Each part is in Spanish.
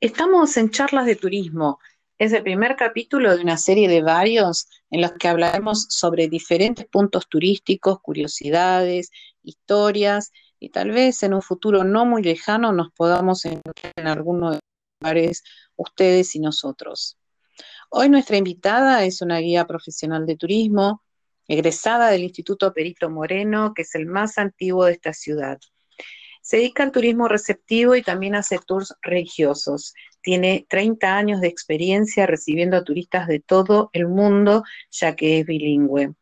Estamos en charlas de turismo. Es el primer capítulo de una serie de varios en los que hablaremos sobre diferentes puntos turísticos, curiosidades, historias y tal vez en un futuro no muy lejano nos podamos encontrar en alguno de los lugares ustedes y nosotros. Hoy nuestra invitada es una guía profesional de turismo, egresada del Instituto Perito Moreno, que es el más antiguo de esta ciudad. Se dedica al turismo receptivo y también hace tours religiosos. Tiene 30 años de experiencia recibiendo a turistas de todo el mundo, ya que es bilingüe.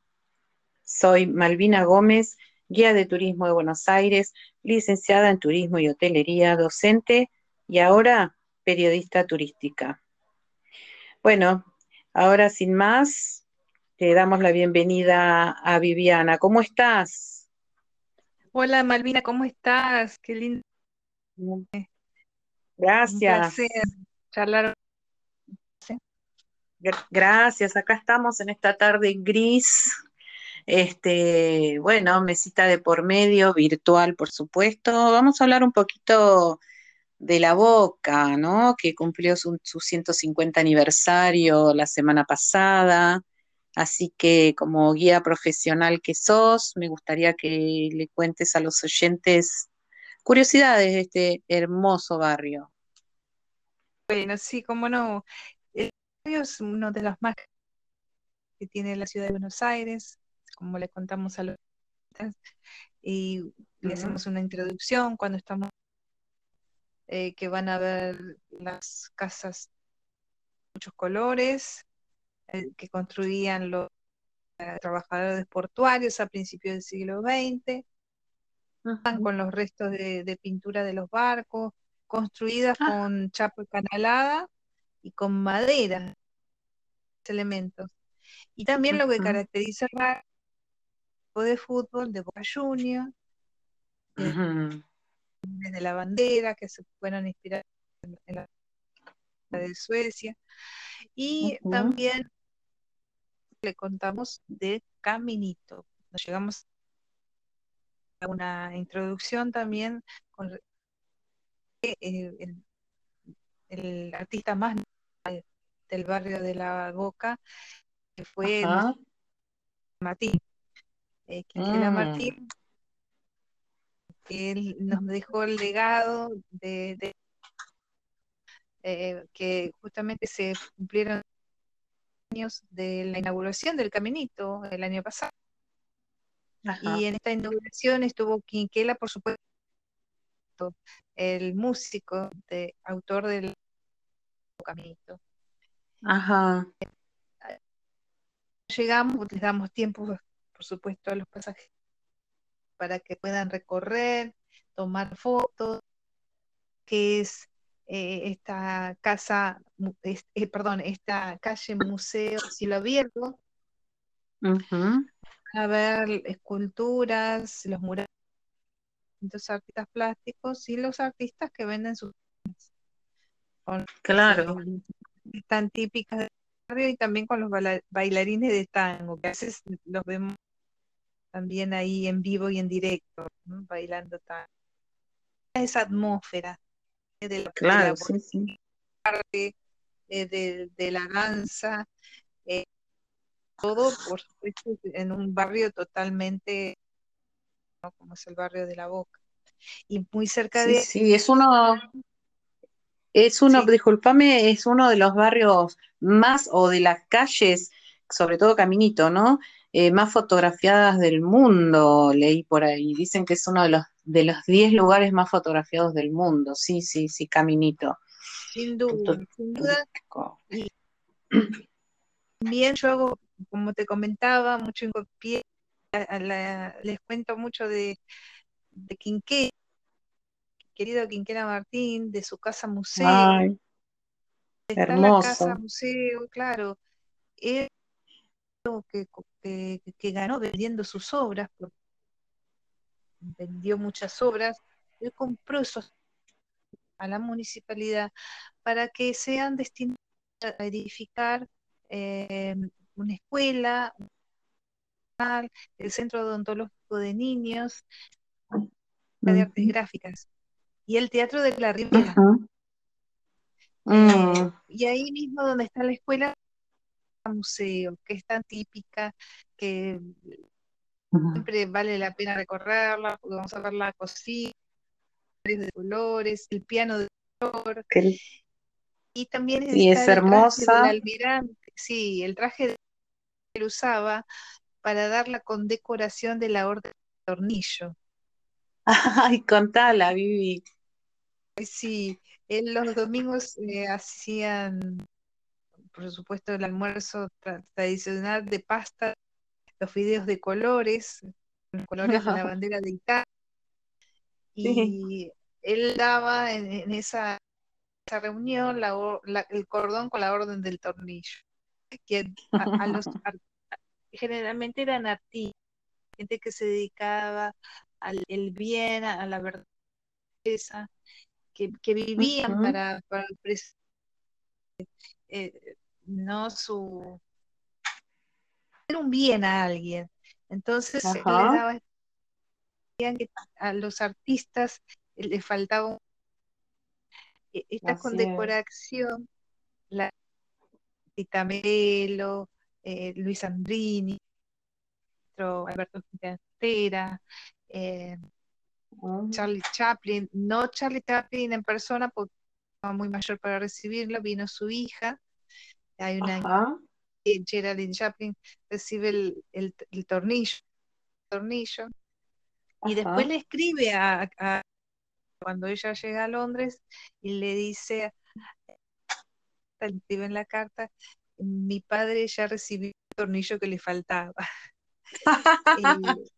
Soy Malvina Gómez, guía de turismo de Buenos Aires, licenciada en turismo y hotelería, docente y ahora periodista turística. Bueno, ahora sin más, te damos la bienvenida a Viviana. ¿Cómo estás? Hola Malvina, ¿cómo estás? Qué lindo. Gracias. charlar. Gr- Gracias. Acá estamos en esta tarde gris. Este, bueno, mesita de por medio, virtual, por supuesto. Vamos a hablar un poquito de la Boca, ¿no? Que cumplió su, su 150 aniversario la semana pasada. Así que como guía profesional que sos, me gustaría que le cuentes a los oyentes curiosidades de este hermoso barrio. Bueno, sí, cómo no. El barrio es uno de los más que tiene la ciudad de Buenos Aires, como le contamos a los y le hacemos una introducción cuando estamos, eh, que van a ver las casas de muchos colores, que construían los eh, trabajadores portuarios a principios del siglo XX. Con los restos de, de pintura de los barcos, construidas Ah, con chapa canalada y con madera, elementos. Y también lo que caracteriza el barco de fútbol de Boca Juniors, eh, de la bandera, que se fueron inspiradas en la de Suecia. Y también le contamos de Caminito. Nos llegamos a una introducción también con eh, el, el artista más del barrio de La Boca, que fue Ajá. Martín, eh, Mm, Martín, él nos dejó el legado de, de, eh, que justamente se cumplieron años de la inauguración del caminito el año pasado. Ajá. Y en esta inauguración estuvo Quinquela, por supuesto, el músico, de, autor del caminito. Ajá. Llegamos, les damos tiempo, por supuesto, a los pasajeros para que puedan recorrer, tomar fotos, que es eh, esta casa, es- eh, perdón, esta calle Museo Cielo Abierto, a ver esculturas, los murales, los artistas plásticos y los artistas que venden sus Claro. tan típicas del barrio y también con los baila- bailarines de tango, que a veces los vemos también ahí en vivo y en directo, ¿no? bailando tango. Esa atmósfera de la, de la sí, sí. eh, de, de la danza, eh, todo, por supuesto, en un barrio totalmente, ¿no? como es el barrio de La Boca. Y muy cerca Sí, de, sí, es uno, es uno, sí, discúlpame, es uno de los barrios más, o de las calles, sobre todo Caminito, ¿no? Eh, más fotografiadas del mundo, leí por ahí. Dicen que es uno de los, de los 10 lugares más fotografiados del mundo. Sí, sí, sí, Caminito. sin duda, sin duda. Y también yo hago, como te comentaba, mucho hincapié, les cuento mucho de, de Quinqué, querido Quinquela Martín, de su casa museo. Ay, Está la casa hermoso. museo, claro. Él que, que, que ganó vendiendo sus obras, porque vendió muchas obras, él compró esos a la municipalidad para que sean destinados a edificar eh, una escuela, el centro odontológico de niños, de artes gráficas y el teatro de la Ribera. Eh, y ahí mismo donde está la escuela, museo, que es tan típica, que siempre vale la pena recorrerla, porque vamos a ver la cocina de colores, el piano de color. Y también es hermosa. almirante, sí, el traje que él usaba para dar la condecoración de la orden de tornillo. Ay, contala, Vivi. Sí, en los domingos eh, hacían, por supuesto, el almuerzo tradicional de pasta, los fideos de colores, los colores de la bandera de Italia. Y él daba en, esa, reunión el cordón con la orden del tornillo. Que a, los, generalmente eran artistas, gente que se dedicaba al el bien, a, la verdad, que, que vivían para, para eh, no su un bien a alguien. Entonces le daba que a los artistas les faltaba e, esta condecoración, la Tita Melo, eh, Luis Andrini, Alberto Quintana, eh, oh. Charlie Chaplin, no Charlie Chaplin en persona porque muy mayor para recibirlo, vino su hija, hay una Geraldine Chaplin recibe el, tornillo, tornillo y después le escribe a, cuando ella llega a Londres y le dice, le escribe en la carta, mi padre ya recibió el tornillo que le faltaba.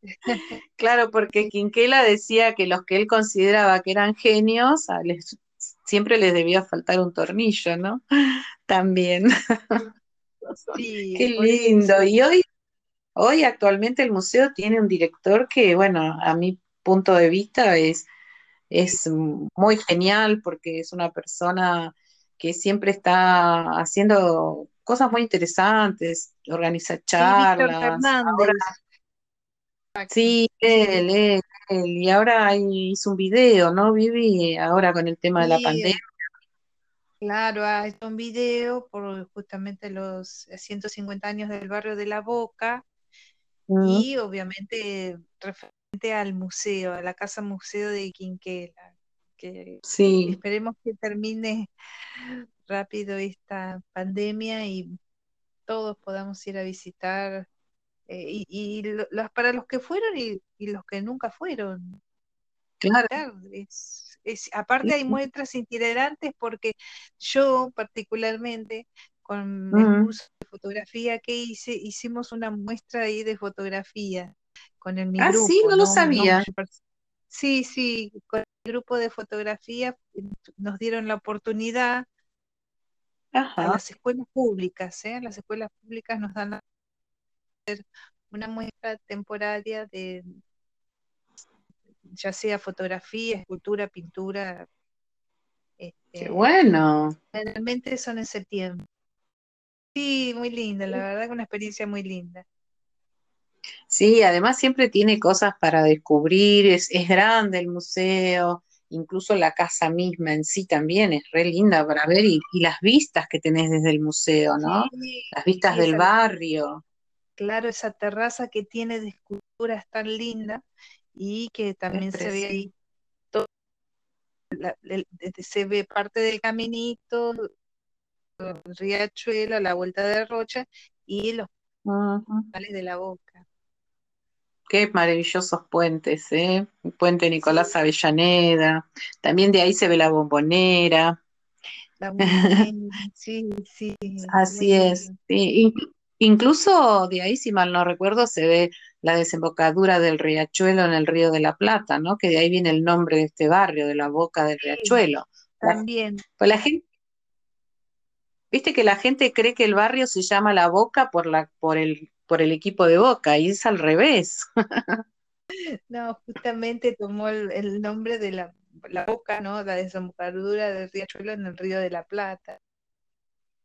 claro, porque Quinquela decía que los que él consideraba que eran genios, siempre les debía faltar un tornillo, ¿no? También. Qué lindo. Y hoy, hoy actualmente el museo tiene un director que, bueno, a mi punto de vista es, es muy genial porque es una persona que siempre está haciendo cosas muy interesantes, organiza charlas. Sí, él, él, y ahora hizo un video, ¿no, Vivi? Ahora con el tema de la pandemia. Claro, ha hecho un video por justamente los 150 años del barrio de La Boca y obviamente referente al museo, a la casa museo de Quinquela, que esperemos que termine rápido esta pandemia y todos podamos ir a visitar eh, y, para los que fueron y, los que nunca fueron. Claro aparte hay muestras itinerantes porque yo particularmente con el curso de fotografía que hice, hicimos una muestra ahí de fotografía con el mi ah, sí, no, lo sabía. sí, sí, con el grupo de fotografía nos dieron la oportunidad a las escuelas públicas, ¿eh? las escuelas públicas nos dan una muestra temporaria de, ya sea fotografía, escultura, pintura. Qué este, bueno. Generalmente son en septiembre. Sí, muy linda, la verdad que una experiencia muy linda. Sí, además siempre tiene cosas para descubrir, es, grande el museo, incluso la casa misma en sí también es re linda para ver y, las vistas que tenés desde el museo, ¿no? las vistas del barrio. Claro, esa terraza que tiene de esculturas tan linda y que también se ve ahí todo, se ve parte del caminito, el riachuelo, la vuelta de Rocha y los puentes de la boca. Qué maravillosos puentes, ¿eh? El puente Nicolás Avellaneda, también de ahí se ve la bombonera. La bombonera, sí, sí. Así es. Sí. Incluso de ahí, si mal no recuerdo, se ve la desembocadura del riachuelo en el río de la Plata, ¿no? Que de ahí viene el nombre de este barrio, de la boca del riachuelo. También. Pues la gente, viste que la gente cree que el barrio se llama la boca por la, por el, por el equipo de boca, y es al revés. no, justamente tomó el, nombre de la, la, boca, ¿no? La desembocadura del riachuelo en el río de la Plata.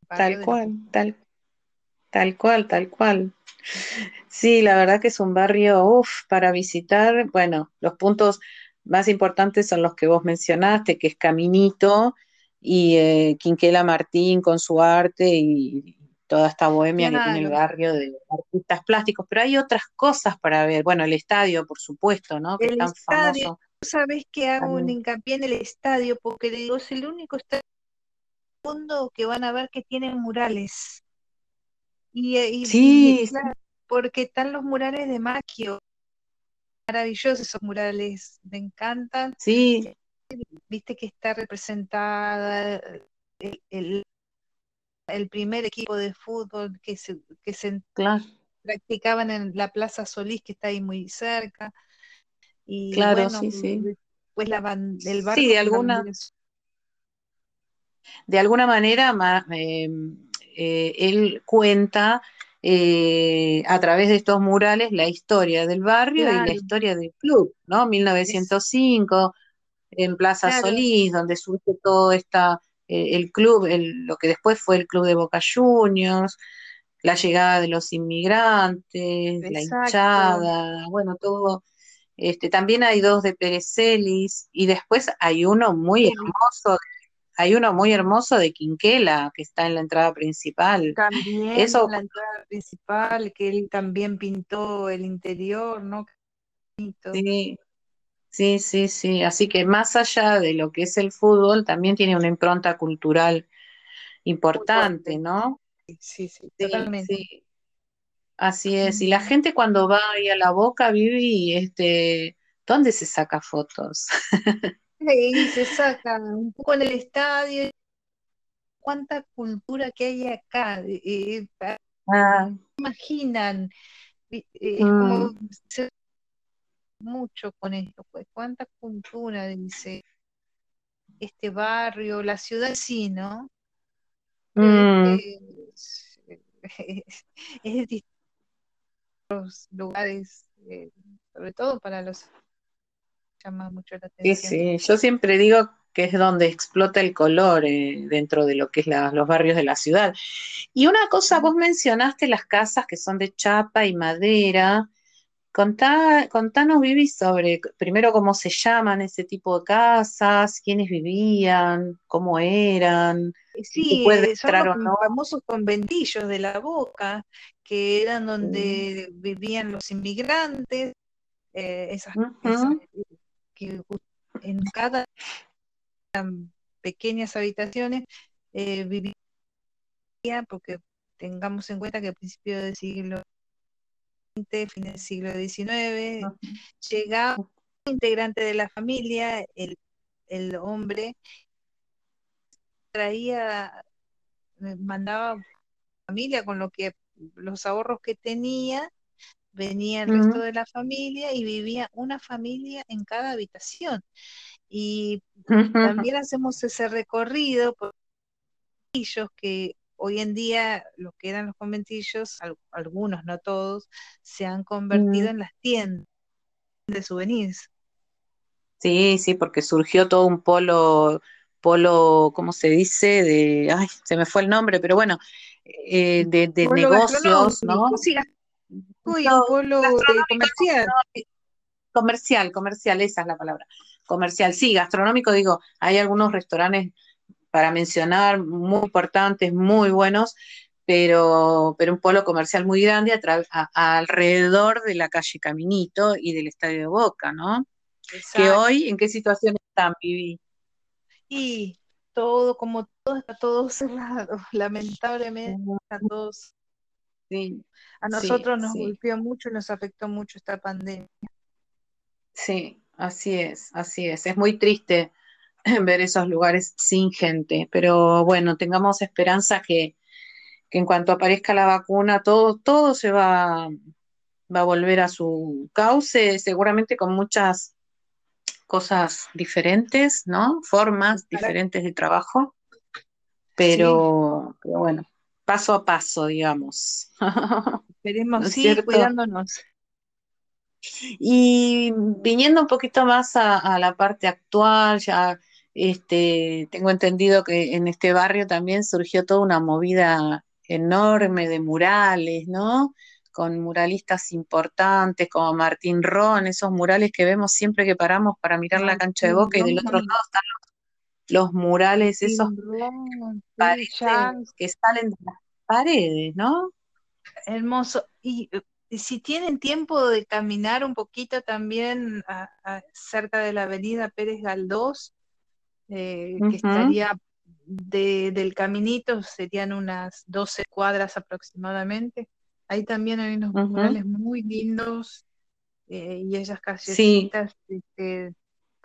Tal cual, tal, tal cual, tal cual. Sí, la verdad que es un barrio uf, para visitar. Bueno, los puntos más importantes son los que vos mencionaste, que es Caminito y eh, Quinquela Martín con su arte y toda esta bohemia que tiene el barrio de artistas plásticos, pero hay otras cosas para ver. Bueno, el estadio, por supuesto, ¿no? Que el es tan estadio, Sabes que hago un hincapié en el estadio porque digo, es el único estadio mundo que van a ver que tienen murales. Y, y sí, porque están los murales de Maquio, maravillosos esos murales, me encantan. Sí. Viste que está representada el, el, primer equipo de fútbol que se, que se practicaban en la Plaza Solís, que está ahí muy cerca. Y claro, sí, sí. Pues la, el barco sí, de alguna, de alguna manera eh, eh, él cuenta eh, a través de estos murales la historia del barrio y la historia del club, ¿no? 1905, en Plaza Solís, donde surge todo esta, el club, lo que después fue el club de Boca Juniors, la llegada de los inmigrantes, la hinchada, bueno, todo. Este, también hay dos de Perecelis y después hay uno muy hermoso hay uno muy hermoso de Quinquela que está en la entrada principal. También Eso... en la entrada principal, que él también pintó el interior, ¿no? Sí, sí, sí, sí. Así que más allá de lo que es el fútbol, también tiene una impronta cultural importante, ¿no? Sí, sí, totalmente. Así es. Y la gente cuando va ahí a la boca, Vivi, este, ¿dónde se saca fotos? Y se sacan un poco en el estadio. Cuánta cultura que hay acá. Eh, ah. Imaginan. Eh, es como mm. mucho con esto, pues cuánta cultura dice este barrio, la ciudad sí, ¿no? Mm. Es, es, los lugares, eh, sobre todo para los llama mucho la atención. Sí, sí, yo siempre digo que es donde explota el color eh, dentro de lo que es los barrios de la ciudad. Y una cosa, vos mencionaste las casas que son de chapa y madera. Contá, contanos, Vivi, sobre primero cómo se llaman ese tipo de casas, quiénes vivían, cómo eran. Sí, puede son los famosos conventillos de la boca, que eran donde vivían los inmigrantes, eh, esas, que en cada pequeñas habitaciones eh, vivía, porque tengamos en cuenta que a principios del siglo XX, fin del siglo XIX, llegaba un integrante de la familia, el, el hombre, traía, eh, mandaba familia con lo que los ahorros que tenía venía el resto de la familia y vivía una familia en cada habitación. Y también hacemos ese recorrido por conventillos que hoy en día, lo que eran los conventillos, algunos, no todos, se han convertido en las tiendas de souvenirs. Sí, sí, porque surgió todo un polo, polo, ¿cómo se dice? De, ay, se me fue el nombre, pero bueno, eh, de, negocios, ¿no? Uy, un pueblo comercial. Comercial, comercial, esa es la palabra. Comercial, sí, gastronómico, digo, hay algunos restaurantes para mencionar muy importantes, muy buenos, pero, pero un polo comercial muy grande alrededor de la calle Caminito y del Estadio de Boca, ¿no? Que hoy, ¿en qué situación están, Vivi? Y todo, como todo, está todo cerrado, lamentablemente, están todos a nosotros nos golpeó mucho y nos afectó mucho esta pandemia. Sí, así es, así es. Es muy triste ver esos lugares sin gente, pero bueno, tengamos esperanza que, en cuanto aparezca la vacuna, todo, todo se va, va a volver a su cauce, seguramente con muchas cosas diferentes, ¿no? Formas diferentes de trabajo, pero, pero bueno, paso a paso, digamos. Esperemos, sí, cuidándonos. Y viniendo un poquito más a, la parte actual, ya este, tengo entendido que en este barrio también surgió toda una movida enorme de murales, ¿no? Con muralistas importantes como Martín Ron, esos murales que vemos siempre que paramos para mirar la cancha de Boca y del otro lado están los murales, esos sí, paredes que salen de las paredes, ¿no? hermoso. Y, y si tienen tiempo de caminar un poquito también a- a- cerca de la avenida Pérez Galdós, eh, que estaría de- del caminito, serían unas 12 cuadras aproximadamente. Ahí también hay unos murales muy lindos eh, y esas Sí, callecitas este,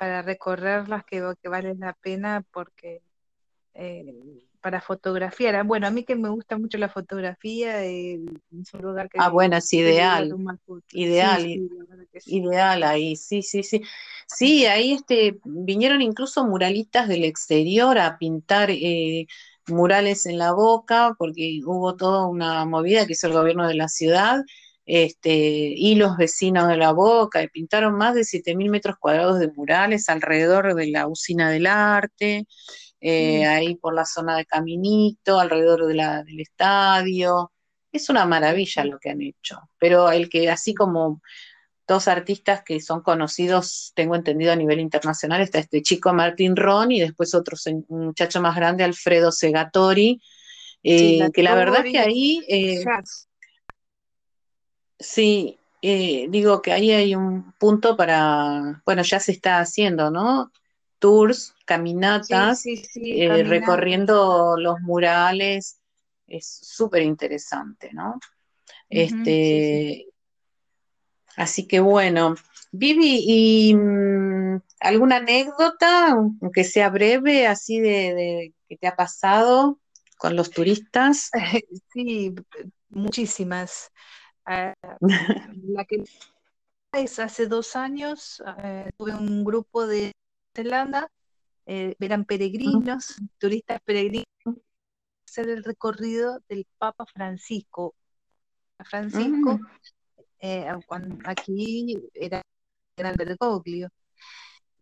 para recorrerlas que, que valen la pena porque eh, para fotografiar. Ah, Bueno, a mí que me gusta mucho la fotografía, eh, es un lugar ah, que bueno, es ideal. Sí, ideal. sí, sí. Ideal ahí, sí, sí, sí. Sí, ahí este, vinieron incluso muralistas del exterior a pintar eh, murales en la Boca, porque hubo toda una movida que hizo el gobierno de la ciudad, este, y los vecinos de la Boca, y pintaron más de 7.000 metros cuadrados de murales alrededor de la usina del arte, eh, Sí, ahí por la zona de Caminito, alrededor de la, del estadio. Es una maravilla lo que han hecho, pero el que así como dos artistas que son conocidos, tengo entendido a nivel internacional, está este chico Martín Ron y después otro un muchacho más grande, Alfredo Segatori, Sí, eh, la que la verdad es que ahí, eh, jazz. Sí, eh, digo que ahí hay un punto para, bueno, ya se está haciendo, ¿no? Tours, caminatas, sí, sí, eh, caminatas. recorriendo los murales, es súper interesante, ¿no? Este, Así que bueno, Vivi, ¿y mm, alguna anécdota, aunque sea breve, así de, de que te ha pasado con los turistas? Sí, muchísimas. La que es hace dos años, eh, tuve un grupo de Zelanda, eh, eran peregrinos, turistas peregrinos, hacer el recorrido del Papa Francisco. Francisco, Mm, eh, cuando aquí era en Bergoglio,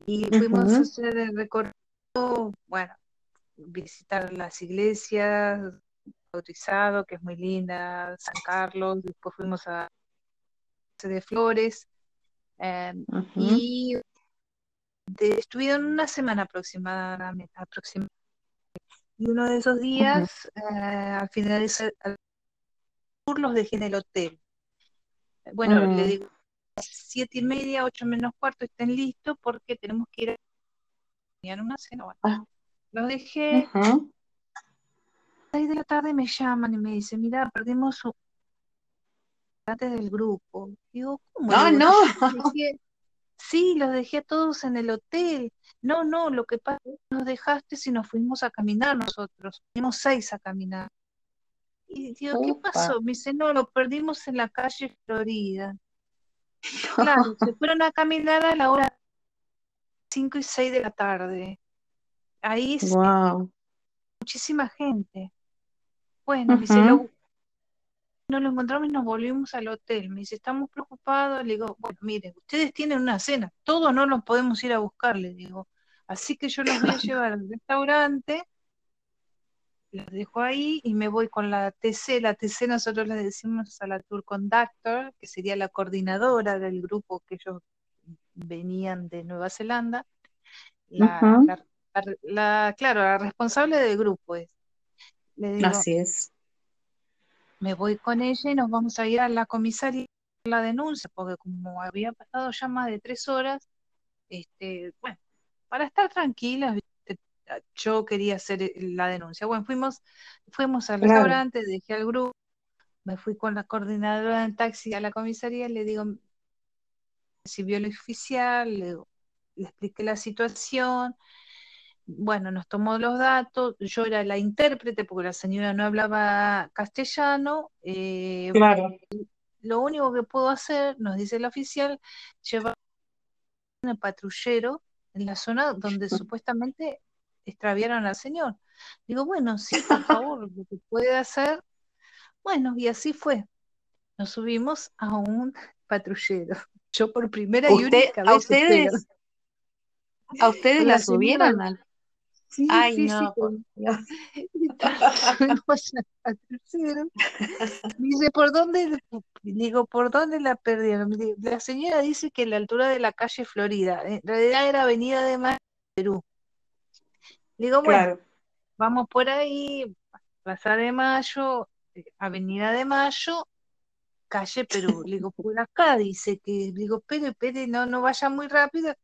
y fuimos a hacer el recorrido, bueno, visitar las iglesias, bautizado, que es muy linda, San Carlos, después fuimos a de Flores, em, y estuvieron una semana aproximadamente, Y uno de esos días, eh, al final de los dejé en el hotel. Bueno, le digo, siete y media, ocho menos cuarto, estén listos porque tenemos que ir a una cena. Los dejé de la tarde me llaman y me dicen, mira, perdimos un del grupo. Digo, ¿cómo? Ah, no, no. Sí, los dejé a todos en el hotel. No, no, lo que pasa es que nos dejaste si nos fuimos a caminar nosotros. Fuimos seis a caminar. Y digo, ¿qué pasó? Me dice, no, lo perdimos en la calle Florida. Claro, se fueron a caminar a la hora 5 y 6 de la tarde. Ahí wow. muchísima gente. Bueno, me dice, lo, no lo encontramos y nos volvimos al hotel. Me dice, estamos preocupados. Le digo, bueno, miren, ustedes tienen una cena, todos no los podemos ir a buscar, le digo. Así que yo los voy a llevar al restaurante, los dejo ahí y me voy con la TC. La TC nosotros le decimos a la Tour Conductor, que sería la coordinadora del grupo que ellos venían de Nueva Zelanda. La, Ujú, la, la- la- claro, la responsable del grupo es. Le digo, Así es. me voy con ella y nos vamos a ir a la comisaría a la denuncia, porque como había pasado ya más de tres horas, este, bueno, para estar tranquilas, yo quería hacer eh, la denuncia. Bueno, fuimos, fuimos al Claro. restaurante, dejé al grupo, me fui con la coordinadora en taxi a la comisaría, le digo, recibió el oficial, le, le expliqué la situación, bueno, nos tomó los datos, yo era la intérprete porque la señora no hablaba castellano, eh, Claro. lo único que puedo hacer, nos dice el oficial, llevar un patrullero en la zona donde supuestamente extraviaron al señor. Digo, bueno, sí, por favor, lo que puede hacer. Bueno, y así fue. Nos subimos a un patrullero. Yo por primera y única a vez, espero. ustedes, a ustedes la la subieron al... sí, Ay, sí, sí, no, patrullero. Me dice, ¿por dónde? Digo, ¿por dónde la perdieron? Dice, La señora dice que a la altura de la calle Florida, en realidad era Avenida de Mar- Perú. digo, bueno, vamos por ahí, Plaza de Mayo, eh, Avenida de Mayo, calle Perú. Le digo, por acá dice que, digo, espere, espere, no, no vaya muy rápido.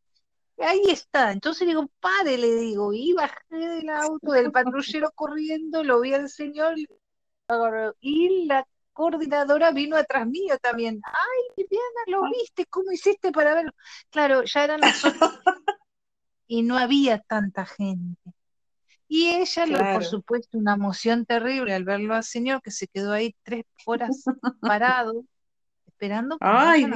Ahí está. Entonces digo, pare, le digo, y bajé del auto del patrullero corriendo, lo vi al señor y la coordinadora vino atrás mío también. Ay, Viviana, ¿lo ah. viste? ¿Cómo hiciste para verlo? Claro, ya eran las y no había tanta gente. Y ella, por supuesto, una emoción terrible al verlo al señor que se quedó ahí tres horas parado, esperando. Ay,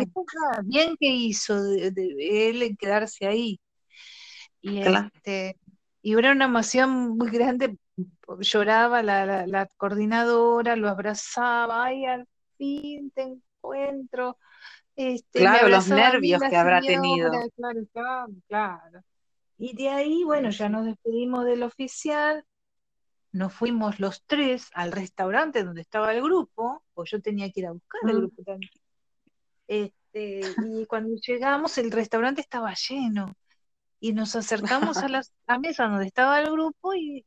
bien que hizo de, él en quedarse ahí. Y, este, y era una emoción muy grande, lloraba la, la, coordinadora, lo abrazaba, ay, al fin te encuentro. Este, claro, los nervios que habrá tenido. Claro, claro, claro. Y de ahí, bueno, ya nos despedimos del oficial, nos fuimos los tres al restaurante donde estaba el grupo, pues yo tenía que ir a buscar el mm. grupo también. Este, y cuando llegamos, el restaurante estaba lleno. Y nos acercamos a la, mesa donde estaba el grupo y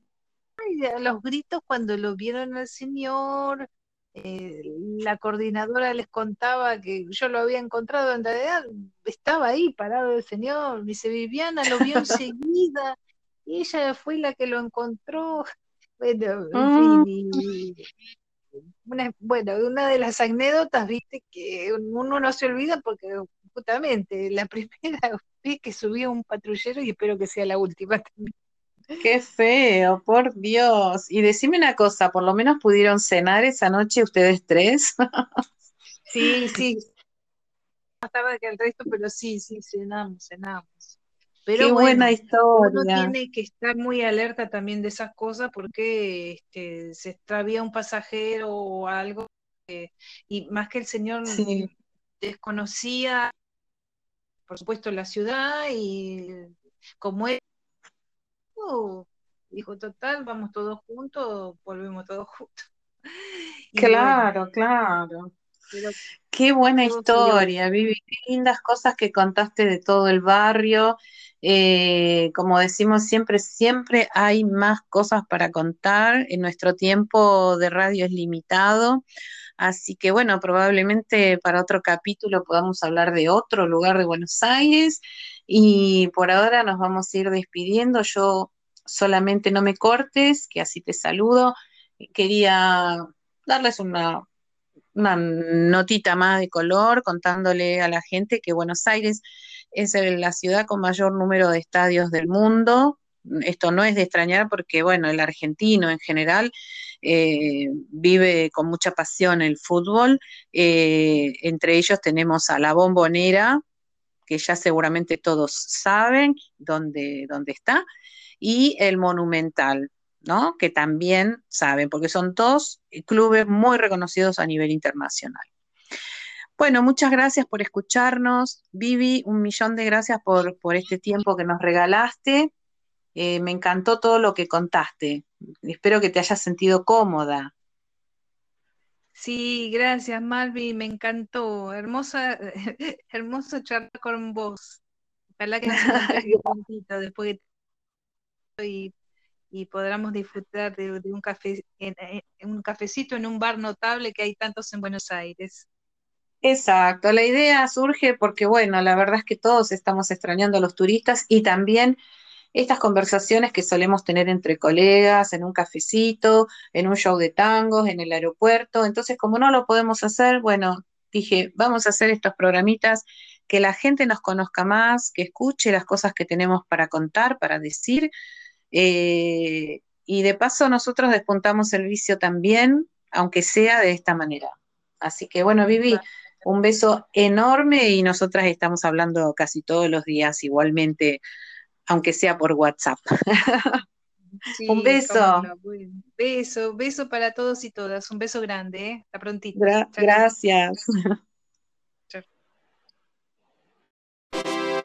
a los gritos cuando lo vieron al señor, eh, la coordinadora les contaba que yo lo había encontrado en realidad, estaba ahí parado el señor, dice Viviana lo vio enseguida y ella fue la que lo encontró. Bueno, en ah. fin, una, bueno, una de las anécdotas, viste, que uno no se olvida porque justamente la primera vez que subió un patrullero y espero que sea la última también. Qué feo, por Dios. Y decime una cosa, ¿por lo menos pudieron cenar esa noche ustedes tres? sí, sí. Más tarde que el resto, pero sí, sí, cenamos, cenamos. Pero Qué buena historia. Uno tiene que estar muy alerta también de esas cosas porque este, se extravía un pasajero o algo. y más que el señor desconocía, por supuesto, la ciudad y como él dijo, total, vamos todos juntos, volvemos todos juntos. claro, claro. Qué buena historia, Vivi, qué lindas cosas que contaste de todo el barrio. Eh, como decimos siempre, siempre hay más cosas para contar. En nuestro tiempo de radio es limitado. Así que bueno, probablemente para otro capítulo podamos hablar de otro lugar de Buenos Aires. Y por ahora nos vamos a ir despidiendo. Yo solamente no me cortes, que así te saludo. Quería darles una, una notita más de color contándole a la gente que Buenos Aires es la ciudad con mayor número de estadios del mundo. Esto no es de extrañar porque, bueno, el argentino en general eh, vive con mucha pasión el fútbol. Eh, entre ellos tenemos a la bombonera, que ya seguramente todos saben dónde, dónde está, y el Monumental, ¿no? Que también saben, porque son dos clubes muy reconocidos a nivel internacional. Bueno, muchas gracias por escucharnos. Vivi, un millón de gracias por, por este tiempo que nos regalaste. Eh, me encantó todo lo que contaste. Espero que te hayas sentido cómoda. Sí, gracias, Malvi, me encantó. Hermosa, hermosa charla con vos. Ojalá que nos un después de y, y podamos disfrutar de, un, café, en, un cafecito en un bar notable que hay tantos en Buenos Aires. Exacto, la idea surge porque, bueno, la verdad es que todos estamos extrañando a los turistas y también estas conversaciones que solemos tener entre colegas, en un cafecito, en un show de tangos, en el aeropuerto. Entonces, como no lo podemos hacer, bueno, dije, vamos a hacer estos programitas, que la gente nos conozca más, que escuche las cosas que tenemos para contar, para decir, eh, y de paso nosotros despuntamos el vicio también, aunque sea de esta manera. Así que bueno, Vivi, un beso enorme y nosotras estamos hablando casi todos los días igualmente, aunque sea por WhatsApp. un beso. Beso, beso para todos y todas. Un beso grande, ¿eh? Hasta prontito. gracias.